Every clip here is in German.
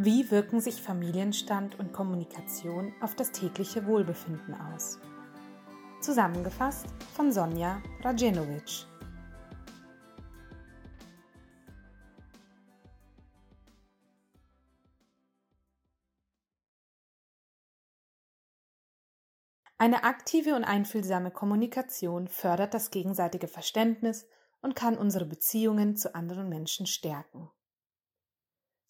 Wie wirken sich Familienstand und Kommunikation auf das tägliche Wohlbefinden aus? Zusammengefasst von Sonja Rajenovic. Eine aktive und einfühlsame Kommunikation fördert das gegenseitige Verständnis und kann unsere Beziehungen zu anderen Menschen stärken.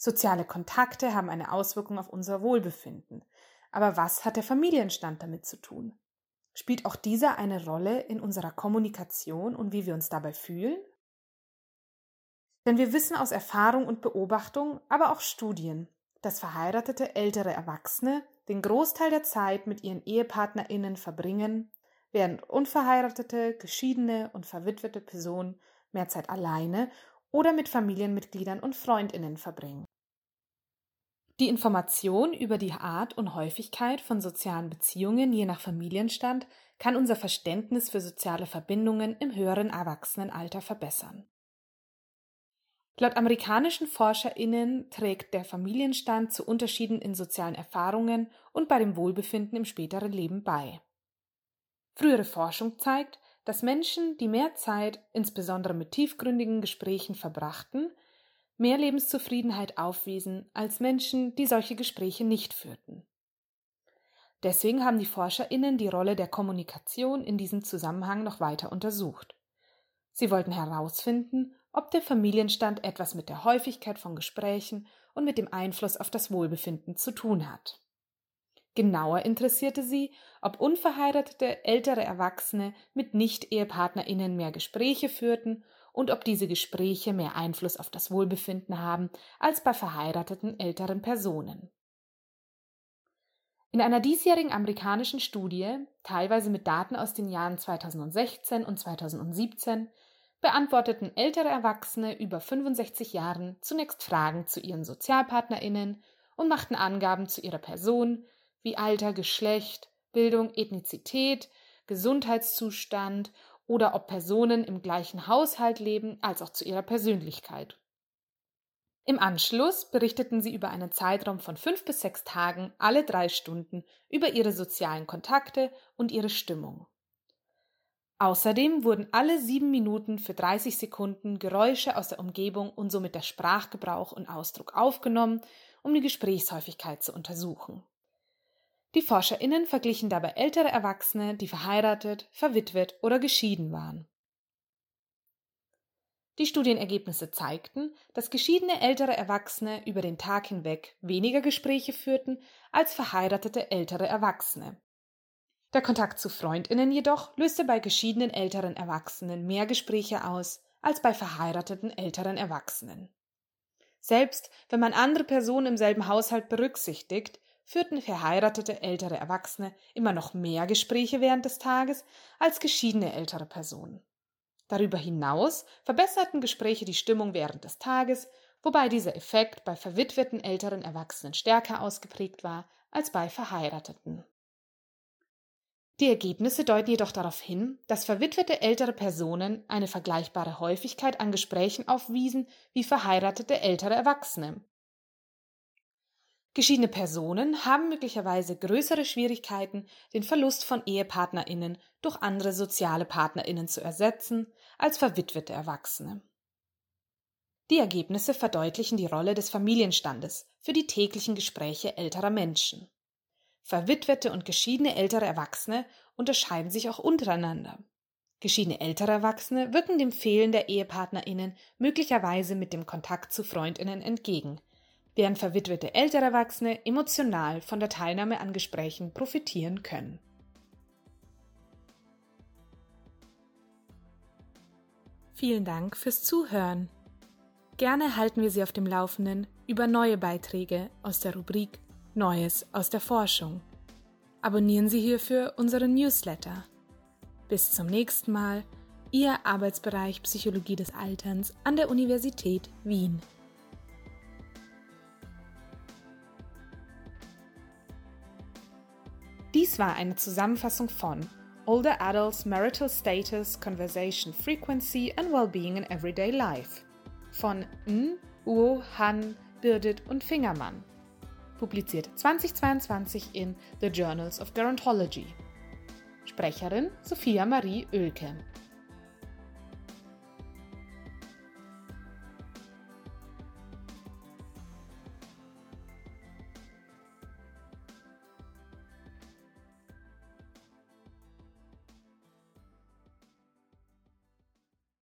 Soziale Kontakte haben eine Auswirkung auf unser Wohlbefinden. Aber was hat der Familienstand damit zu tun? Spielt auch dieser eine Rolle in unserer Kommunikation und wie wir uns dabei fühlen? Denn wir wissen aus Erfahrung und Beobachtung, aber auch Studien, dass verheiratete ältere Erwachsene den Großteil der Zeit mit ihren Ehepartnerinnen verbringen, während unverheiratete, geschiedene und verwitwete Personen mehr Zeit alleine oder mit Familienmitgliedern und Freundinnen verbringen. Die Information über die Art und Häufigkeit von sozialen Beziehungen je nach Familienstand kann unser Verständnis für soziale Verbindungen im höheren Erwachsenenalter verbessern. Laut amerikanischen Forscherinnen trägt der Familienstand zu Unterschieden in sozialen Erfahrungen und bei dem Wohlbefinden im späteren Leben bei. Frühere Forschung zeigt, dass Menschen, die mehr Zeit, insbesondere mit tiefgründigen Gesprächen verbrachten, mehr Lebenszufriedenheit aufwiesen als Menschen, die solche Gespräche nicht führten. Deswegen haben die Forscherinnen die Rolle der Kommunikation in diesem Zusammenhang noch weiter untersucht. Sie wollten herausfinden, ob der Familienstand etwas mit der Häufigkeit von Gesprächen und mit dem Einfluss auf das Wohlbefinden zu tun hat. Genauer interessierte sie, ob unverheiratete ältere Erwachsene mit Nicht-Ehepartnerinnen mehr Gespräche führten und ob diese Gespräche mehr Einfluss auf das Wohlbefinden haben als bei verheirateten älteren Personen. In einer diesjährigen amerikanischen Studie, teilweise mit Daten aus den Jahren 2016 und 2017, beantworteten ältere Erwachsene über 65 Jahren zunächst Fragen zu ihren Sozialpartnerinnen und machten Angaben zu ihrer Person wie Alter, Geschlecht, Bildung, Ethnizität, Gesundheitszustand oder ob Personen im gleichen Haushalt leben, als auch zu ihrer Persönlichkeit. Im Anschluss berichteten sie über einen Zeitraum von fünf bis sechs Tagen alle drei Stunden über ihre sozialen Kontakte und ihre Stimmung. Außerdem wurden alle sieben Minuten für 30 Sekunden Geräusche aus der Umgebung und somit der Sprachgebrauch und Ausdruck aufgenommen, um die Gesprächshäufigkeit zu untersuchen. Die ForscherInnen verglichen dabei ältere Erwachsene, die verheiratet, verwitwet oder geschieden waren. Die Studienergebnisse zeigten, dass geschiedene ältere Erwachsene über den Tag hinweg weniger Gespräche führten als verheiratete ältere Erwachsene. Der Kontakt zu Freundinnen jedoch löste bei geschiedenen älteren Erwachsenen mehr Gespräche aus als bei verheirateten älteren Erwachsenen. Selbst wenn man andere Personen im selben Haushalt berücksichtigt, führten verheiratete ältere Erwachsene immer noch mehr Gespräche während des Tages als geschiedene ältere Personen. Darüber hinaus verbesserten Gespräche die Stimmung während des Tages, wobei dieser Effekt bei verwitweten älteren Erwachsenen stärker ausgeprägt war als bei Verheirateten. Die Ergebnisse deuten jedoch darauf hin, dass verwitwete ältere Personen eine vergleichbare Häufigkeit an Gesprächen aufwiesen wie verheiratete ältere Erwachsene, Geschiedene Personen haben möglicherweise größere Schwierigkeiten, den Verlust von Ehepartnerinnen durch andere soziale Partnerinnen zu ersetzen als verwitwete Erwachsene. Die Ergebnisse verdeutlichen die Rolle des Familienstandes für die täglichen Gespräche älterer Menschen. Verwitwete und geschiedene ältere Erwachsene unterscheiden sich auch untereinander. Geschiedene ältere Erwachsene wirken dem Fehlen der Ehepartnerinnen möglicherweise mit dem Kontakt zu Freundinnen entgegen, während verwitwete ältere Erwachsene emotional von der Teilnahme an Gesprächen profitieren können. Vielen Dank fürs Zuhören. Gerne halten wir Sie auf dem Laufenden über neue Beiträge aus der Rubrik Neues aus der Forschung. Abonnieren Sie hierfür unseren Newsletter. Bis zum nächsten Mal, Ihr Arbeitsbereich Psychologie des Alterns an der Universität Wien. Dies war eine Zusammenfassung von Older Adults Marital Status, Conversation Frequency and Wellbeing in Everyday Life von N, Uo, Han, Birdet und Fingermann. Publiziert 2022 in The Journals of Gerontology. Sprecherin Sophia Marie Oelke.